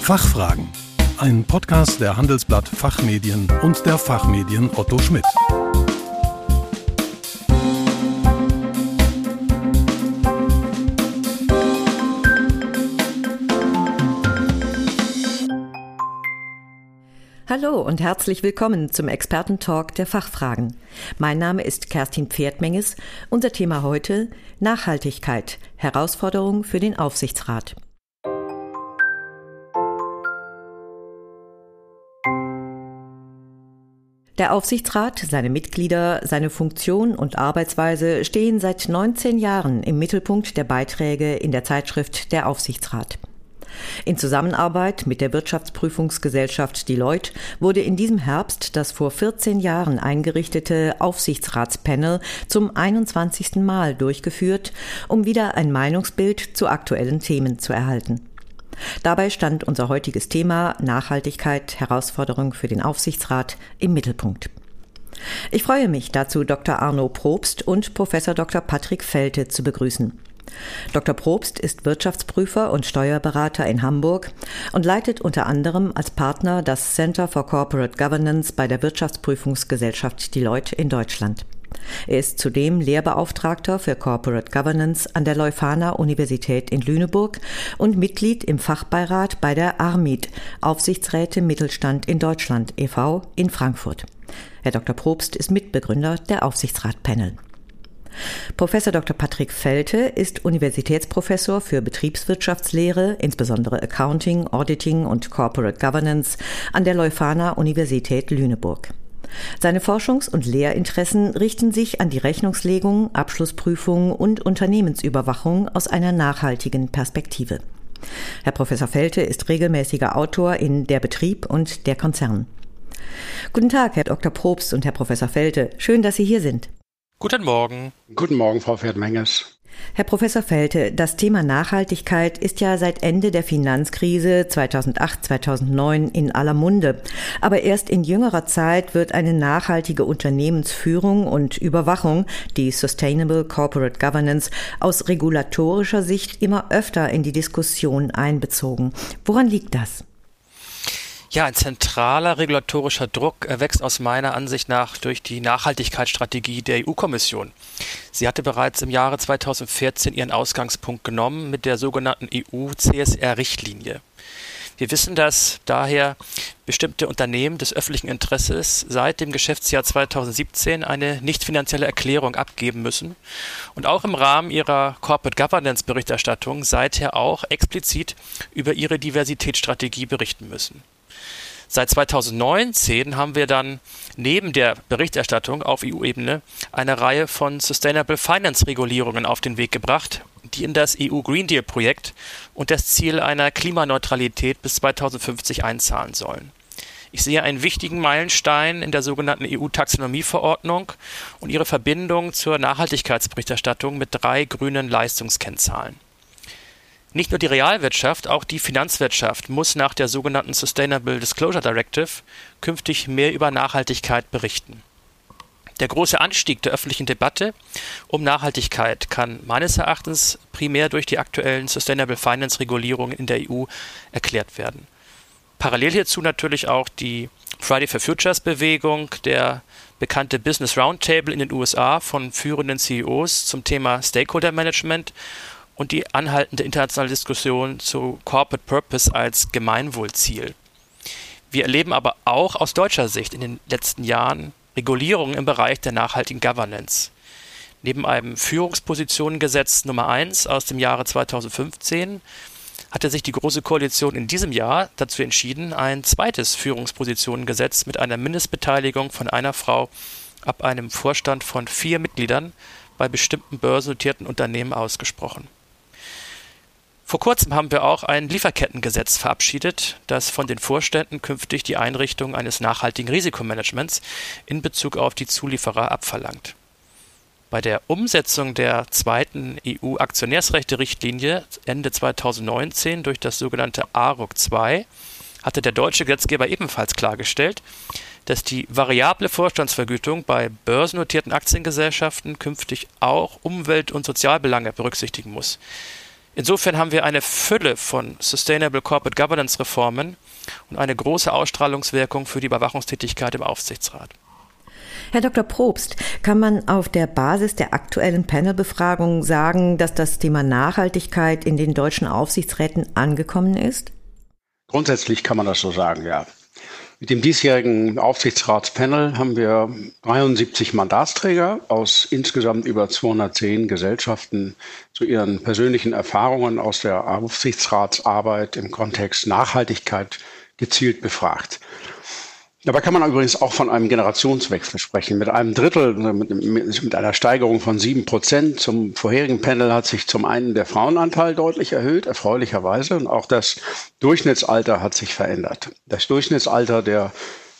Fachfragen. Ein Podcast der Handelsblatt Fachmedien und der Fachmedien Otto Schmidt. Hallo und herzlich willkommen zum Expertentalk der Fachfragen. Mein Name ist Kerstin Pferdmenges. Unser Thema heute Nachhaltigkeit, Herausforderung für den Aufsichtsrat. Der Aufsichtsrat, seine Mitglieder, seine Funktion und Arbeitsweise stehen seit 19 Jahren im Mittelpunkt der Beiträge in der Zeitschrift Der Aufsichtsrat. In Zusammenarbeit mit der Wirtschaftsprüfungsgesellschaft Deloitte wurde in diesem Herbst das vor 14 Jahren eingerichtete Aufsichtsratspanel zum 21. Mal durchgeführt, um wieder ein Meinungsbild zu aktuellen Themen zu erhalten. Dabei stand unser heutiges Thema Nachhaltigkeit, Herausforderung für den Aufsichtsrat im Mittelpunkt. Ich freue mich dazu, Dr. Arno Probst und Professor Dr. Patrick Felte zu begrüßen. Dr. Probst ist Wirtschaftsprüfer und Steuerberater in Hamburg und leitet unter anderem als Partner das Center for Corporate Governance bei der Wirtschaftsprüfungsgesellschaft Deloitte in Deutschland. Er ist zudem Lehrbeauftragter für Corporate Governance an der Leuphana Universität in Lüneburg und Mitglied im Fachbeirat bei der ARMID, Aufsichtsräte Mittelstand in Deutschland e.V. in Frankfurt. Herr Dr. Probst ist Mitbegründer der Aufsichtsratpanel. Professor Dr. Patrick Felte ist Universitätsprofessor für Betriebswirtschaftslehre, insbesondere Accounting, Auditing und Corporate Governance an der Leuphana Universität Lüneburg. Seine Forschungs- und Lehrinteressen richten sich an die Rechnungslegung, Abschlussprüfung und Unternehmensüberwachung aus einer nachhaltigen Perspektive. Herr Professor Felte ist regelmäßiger Autor in Der Betrieb und der Konzern. Guten Tag, Herr Dr. Probst und Herr Professor Felte. Schön, dass Sie hier sind. Guten Morgen. Guten Morgen, Frau Pferdmenges. Herr Professor Felte, das Thema Nachhaltigkeit ist ja seit Ende der Finanzkrise 2008, 2009 in aller Munde. Aber erst in jüngerer Zeit wird eine nachhaltige Unternehmensführung und Überwachung, die Sustainable Corporate Governance, aus regulatorischer Sicht immer öfter in die Diskussion einbezogen. Woran liegt das? Ja, ein zentraler regulatorischer Druck erwächst aus meiner Ansicht nach durch die Nachhaltigkeitsstrategie der EU-Kommission. Sie hatte bereits im Jahre 2014 ihren Ausgangspunkt genommen mit der sogenannten EU-CSR-Richtlinie. Wir wissen, dass daher bestimmte Unternehmen des öffentlichen Interesses seit dem Geschäftsjahr 2017 eine nicht finanzielle Erklärung abgeben müssen und auch im Rahmen ihrer Corporate Governance Berichterstattung seither auch explizit über ihre Diversitätsstrategie berichten müssen. Seit 2019 haben wir dann neben der Berichterstattung auf EU-Ebene eine Reihe von Sustainable Finance Regulierungen auf den Weg gebracht, die in das EU Green Deal Projekt und das Ziel einer Klimaneutralität bis 2050 einzahlen sollen. Ich sehe einen wichtigen Meilenstein in der sogenannten EU-Taxonomieverordnung und ihre Verbindung zur Nachhaltigkeitsberichterstattung mit drei grünen Leistungskennzahlen. Nicht nur die Realwirtschaft, auch die Finanzwirtschaft muss nach der sogenannten Sustainable Disclosure Directive künftig mehr über Nachhaltigkeit berichten. Der große Anstieg der öffentlichen Debatte um Nachhaltigkeit kann meines Erachtens primär durch die aktuellen Sustainable Finance Regulierungen in der EU erklärt werden. Parallel hierzu natürlich auch die Friday for Futures Bewegung, der bekannte Business Roundtable in den USA von führenden CEOs zum Thema Stakeholder Management und die anhaltende internationale Diskussion zu Corporate Purpose als Gemeinwohlziel. Wir erleben aber auch aus deutscher Sicht in den letzten Jahren Regulierungen im Bereich der nachhaltigen Governance. Neben einem Führungspositionengesetz Nummer 1 aus dem Jahre 2015 hatte sich die Große Koalition in diesem Jahr dazu entschieden, ein zweites Führungspositionengesetz mit einer Mindestbeteiligung von einer Frau ab einem Vorstand von vier Mitgliedern bei bestimmten börsennotierten Unternehmen ausgesprochen. Vor kurzem haben wir auch ein Lieferkettengesetz verabschiedet, das von den Vorständen künftig die Einrichtung eines nachhaltigen Risikomanagements in Bezug auf die Zulieferer abverlangt. Bei der Umsetzung der zweiten EU-Aktionärsrechte-Richtlinie Ende 2019 durch das sogenannte ARUG II hatte der deutsche Gesetzgeber ebenfalls klargestellt, dass die variable Vorstandsvergütung bei börsennotierten Aktiengesellschaften künftig auch Umwelt- und Sozialbelange berücksichtigen muss. Insofern haben wir eine Fülle von Sustainable Corporate Governance Reformen und eine große Ausstrahlungswirkung für die Überwachungstätigkeit im Aufsichtsrat. Herr Dr. Probst, kann man auf der Basis der aktuellen Panelbefragung sagen, dass das Thema Nachhaltigkeit in den deutschen Aufsichtsräten angekommen ist? Grundsätzlich kann man das so sagen, ja. Mit dem diesjährigen Aufsichtsratspanel haben wir 73 Mandatsträger aus insgesamt über 210 Gesellschaften zu ihren persönlichen Erfahrungen aus der Aufsichtsratsarbeit im Kontext Nachhaltigkeit gezielt befragt. Dabei kann man übrigens auch von einem Generationswechsel sprechen. Mit einem Drittel, mit, einer Steigerung von sieben Prozent zum vorherigen Panel hat sich zum einen der Frauenanteil deutlich erhöht, erfreulicherweise, und auch das Durchschnittsalter hat sich verändert. Das Durchschnittsalter der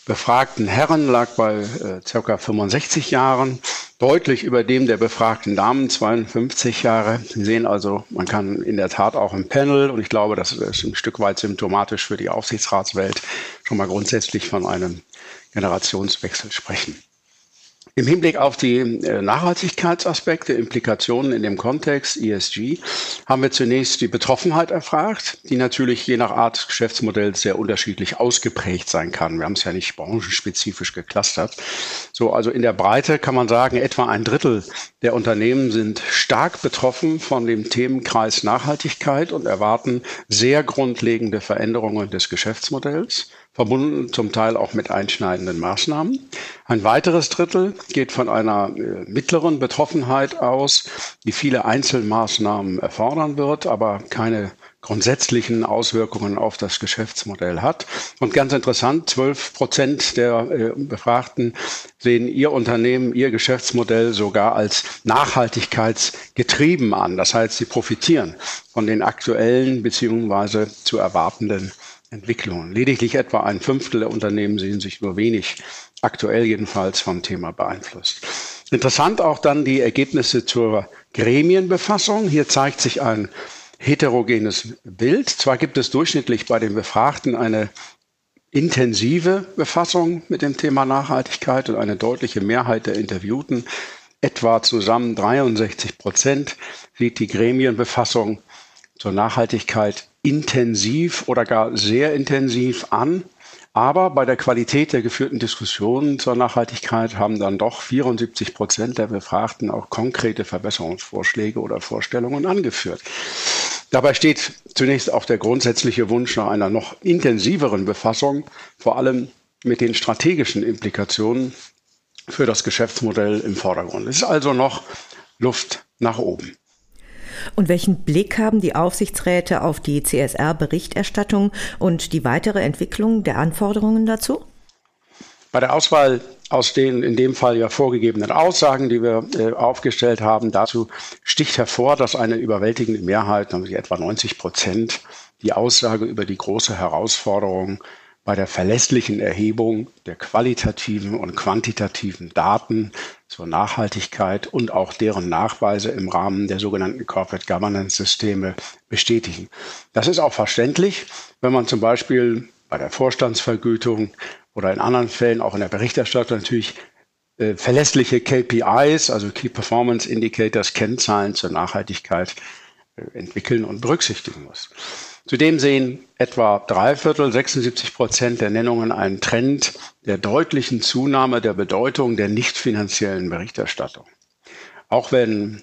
befragten Herren lag bei äh, ca. 65 Jahren, deutlich über dem der befragten Damen, 52 Jahre. Sie sehen also, man kann in der Tat auch im Panel, und ich glaube, das ist ein Stück weit symptomatisch für die Aufsichtsratswelt, schon mal grundsätzlich von einem Generationswechsel sprechen. Im Hinblick auf die äh, Nachhaltigkeitsaspekte, Implikationen in dem Kontext ESG, haben wir zunächst die Betroffenheit erfragt, die natürlich je nach Art des Geschäftsmodells sehr unterschiedlich ausgeprägt sein kann. Wir haben es ja nicht branchenspezifisch geclustert. So, also in der Breite kann man sagen, etwa ein Drittel der Unternehmen sind stark betroffen von dem Themenkreis Nachhaltigkeit und erwarten sehr grundlegende Veränderungen des Geschäftsmodells verbunden zum Teil auch mit einschneidenden Maßnahmen. Ein weiteres Drittel geht von einer äh, mittleren Betroffenheit aus, die viele Einzelmaßnahmen erfordern wird, aber keine grundsätzlichen Auswirkungen auf das Geschäftsmodell hat. Und ganz interessant, 12 Prozent der äh, Befragten sehen ihr Unternehmen, ihr Geschäftsmodell sogar als nachhaltigkeitsgetrieben an. Das heißt, sie profitieren von den aktuellen beziehungsweise zu erwartenden Entwicklungen. Lediglich etwa ein Fünftel der Unternehmen sehen sich nur wenig, aktuell jedenfalls, vom Thema beeinflusst. Interessant auch dann die Ergebnisse zur Gremienbefassung. Hier zeigt sich ein heterogenes Bild. Zwar gibt es durchschnittlich bei den Befragten eine intensive Befassung mit dem Thema Nachhaltigkeit und eine deutliche Mehrheit der Interviewten, etwa zusammen 63 Prozent, sieht die Gremienbefassung zur Nachhaltigkeit intensiv oder gar sehr intensiv an. Aber bei der Qualität der geführten Diskussionen zur Nachhaltigkeit haben dann doch 74 Prozent der Befragten auch konkrete Verbesserungsvorschläge oder Vorstellungen angeführt. Dabei steht zunächst auch der grundsätzliche Wunsch nach einer noch intensiveren Befassung, vor allem mit den strategischen Implikationen für das Geschäftsmodell im Vordergrund. Es ist also noch Luft nach oben. Und welchen Blick haben die Aufsichtsräte auf die CSR-Berichterstattung und die weitere Entwicklung der Anforderungen dazu? Bei der Auswahl aus den in dem Fall ja vorgegebenen Aussagen, die wir äh, aufgestellt haben, dazu sticht hervor, dass eine überwältigende Mehrheit, nämlich etwa 90 Prozent, die Aussage über die große Herausforderung bei der verlässlichen Erhebung der qualitativen und quantitativen Daten zur Nachhaltigkeit und auch deren Nachweise im Rahmen der sogenannten Corporate Governance Systeme bestätigen. Das ist auch verständlich, wenn man zum Beispiel bei der Vorstandsvergütung oder in anderen Fällen auch in der Berichterstattung natürlich äh, verlässliche KPIs, also Key Performance Indicators, Kennzahlen zur Nachhaltigkeit äh, entwickeln und berücksichtigen muss. Zudem sehen etwa drei Viertel, 76 Prozent der Nennungen einen Trend der deutlichen Zunahme der Bedeutung der nicht finanziellen Berichterstattung. Auch wenn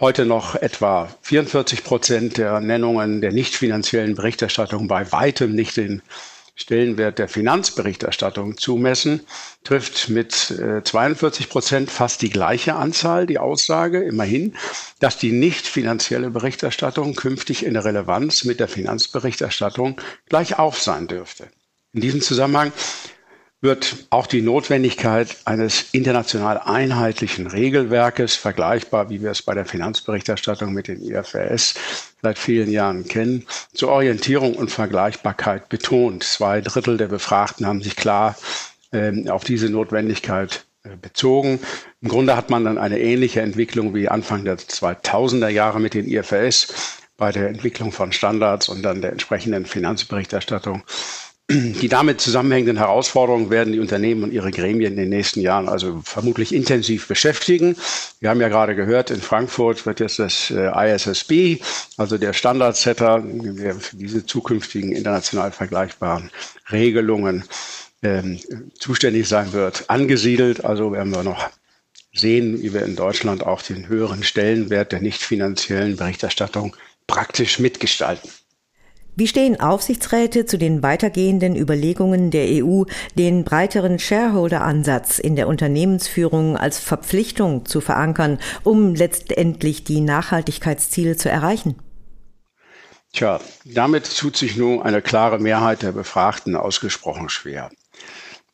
heute noch etwa 44 Prozent der Nennungen der nicht finanziellen Berichterstattung bei weitem nicht den Stellenwert der Finanzberichterstattung zumessen, trifft mit 42 äh, Prozent fast die gleiche Anzahl die Aussage, immerhin, dass die nicht finanzielle Berichterstattung künftig in der Relevanz mit der Finanzberichterstattung gleich auf sein dürfte. In diesem Zusammenhang wird auch die Notwendigkeit eines international einheitlichen Regelwerkes, vergleichbar wie wir es bei der Finanzberichterstattung mit den IFRS seit vielen Jahren kennen, zur Orientierung und Vergleichbarkeit betont. Zwei Drittel der Befragten haben sich klar äh, auf diese Notwendigkeit äh, bezogen. Im Grunde hat man dann eine ähnliche Entwicklung wie Anfang der 2000er Jahre mit den IFRS bei der Entwicklung von Standards und dann der entsprechenden Finanzberichterstattung die damit zusammenhängenden Herausforderungen werden die Unternehmen und ihre Gremien in den nächsten Jahren also vermutlich intensiv beschäftigen. Wir haben ja gerade gehört, in Frankfurt wird jetzt das äh, ISSB, also der Standardsetter, der für diese zukünftigen international vergleichbaren Regelungen ähm, zuständig sein wird, angesiedelt. Also werden wir noch sehen, wie wir in Deutschland auch den höheren Stellenwert der nicht finanziellen Berichterstattung praktisch mitgestalten. Wie stehen Aufsichtsräte zu den weitergehenden Überlegungen der EU, den breiteren Shareholder-Ansatz in der Unternehmensführung als Verpflichtung zu verankern, um letztendlich die Nachhaltigkeitsziele zu erreichen? Tja, damit tut sich nun eine klare Mehrheit der Befragten ausgesprochen schwer.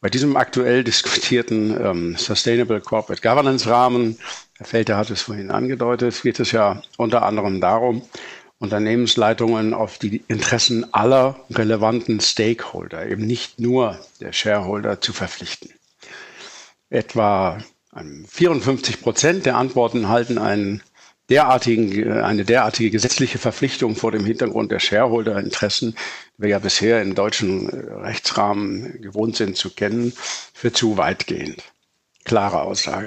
Bei diesem aktuell diskutierten ähm, Sustainable Corporate Governance Rahmen, Herr Felter hat es vorhin angedeutet, geht es ja unter anderem darum, Unternehmensleitungen auf die Interessen aller relevanten Stakeholder, eben nicht nur der Shareholder, zu verpflichten. Etwa 54 Prozent der Antworten halten einen derartigen, eine derartige gesetzliche Verpflichtung vor dem Hintergrund der Shareholder-Interessen, die wir ja bisher im deutschen Rechtsrahmen gewohnt sind zu kennen, für zu weitgehend klare Aussage.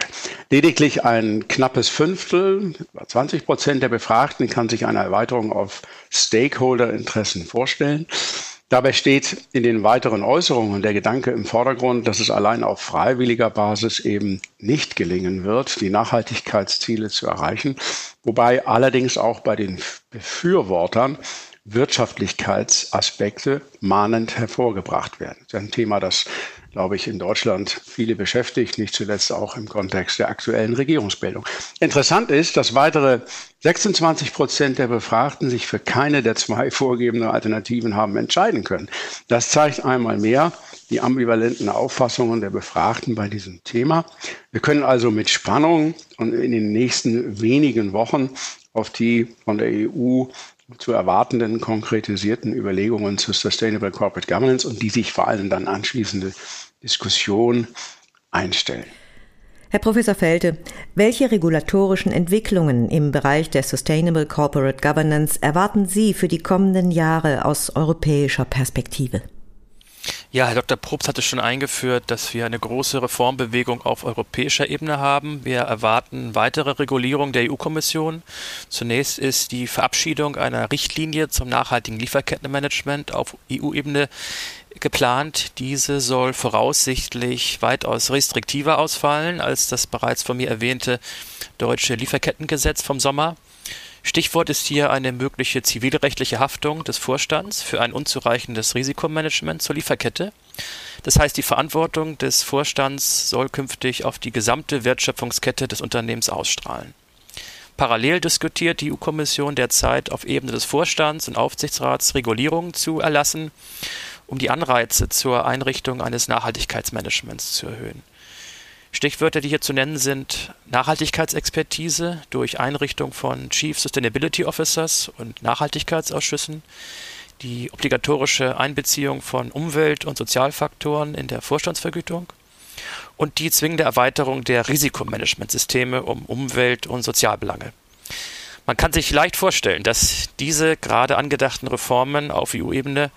Lediglich ein knappes Fünftel, 20 Prozent der Befragten kann sich eine Erweiterung auf Stakeholder-Interessen vorstellen. Dabei steht in den weiteren Äußerungen der Gedanke im Vordergrund, dass es allein auf freiwilliger Basis eben nicht gelingen wird, die Nachhaltigkeitsziele zu erreichen, wobei allerdings auch bei den Befürwortern Wirtschaftlichkeitsaspekte mahnend hervorgebracht werden. Das ist ein Thema, das glaube ich, in Deutschland viele beschäftigt, nicht zuletzt auch im Kontext der aktuellen Regierungsbildung. Interessant ist, dass weitere 26 Prozent der Befragten sich für keine der zwei vorgegebenen Alternativen haben entscheiden können. Das zeigt einmal mehr die ambivalenten Auffassungen der Befragten bei diesem Thema. Wir können also mit Spannung und in den nächsten wenigen Wochen auf die von der EU zu erwartenden konkretisierten Überlegungen zu Sustainable Corporate Governance und die sich vor allem dann anschließende Diskussion einstellen. Herr Professor Felte, welche regulatorischen Entwicklungen im Bereich der Sustainable Corporate Governance erwarten Sie für die kommenden Jahre aus europäischer Perspektive? Ja, Herr Dr. Probst hatte schon eingeführt, dass wir eine große Reformbewegung auf europäischer Ebene haben. Wir erwarten weitere Regulierung der EU-Kommission. Zunächst ist die Verabschiedung einer Richtlinie zum nachhaltigen Lieferkettenmanagement auf EU-Ebene geplant. Diese soll voraussichtlich weitaus restriktiver ausfallen als das bereits von mir erwähnte deutsche Lieferkettengesetz vom Sommer. Stichwort ist hier eine mögliche zivilrechtliche Haftung des Vorstands für ein unzureichendes Risikomanagement zur Lieferkette. Das heißt, die Verantwortung des Vorstands soll künftig auf die gesamte Wertschöpfungskette des Unternehmens ausstrahlen. Parallel diskutiert die EU-Kommission derzeit auf Ebene des Vorstands und Aufsichtsrats Regulierungen zu erlassen, um die Anreize zur Einrichtung eines Nachhaltigkeitsmanagements zu erhöhen. Stichwörter, die hier zu nennen sind Nachhaltigkeitsexpertise durch Einrichtung von Chief Sustainability Officers und Nachhaltigkeitsausschüssen, die obligatorische Einbeziehung von Umwelt- und Sozialfaktoren in der Vorstandsvergütung und die zwingende Erweiterung der Risikomanagementsysteme um Umwelt- und Sozialbelange. Man kann sich leicht vorstellen, dass diese gerade angedachten Reformen auf EU-Ebene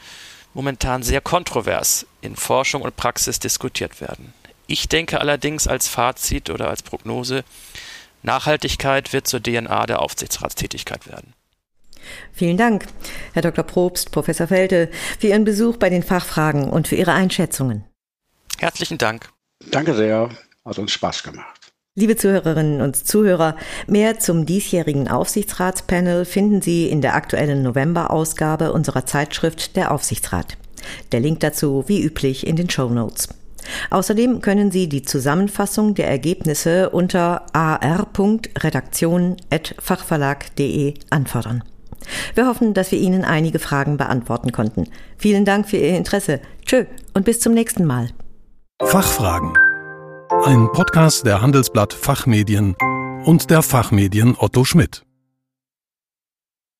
momentan sehr kontrovers in Forschung und Praxis diskutiert werden. Ich denke allerdings als Fazit oder als Prognose, Nachhaltigkeit wird zur DNA der Aufsichtsratstätigkeit werden. Vielen Dank, Herr Dr. Probst, Professor Felte, für Ihren Besuch bei den Fachfragen und für Ihre Einschätzungen. Herzlichen Dank. Danke sehr, hat uns Spaß gemacht. Liebe Zuhörerinnen und Zuhörer, mehr zum diesjährigen Aufsichtsratspanel finden Sie in der aktuellen November-Ausgabe unserer Zeitschrift Der Aufsichtsrat. Der Link dazu wie üblich in den Show Notes. Außerdem können Sie die Zusammenfassung der Ergebnisse unter ar.redaktion.fachverlag.de anfordern. Wir hoffen, dass wir Ihnen einige Fragen beantworten konnten. Vielen Dank für Ihr Interesse. Tschö und bis zum nächsten Mal. Fachfragen. Ein Podcast der Handelsblatt Fachmedien und der Fachmedien Otto Schmidt.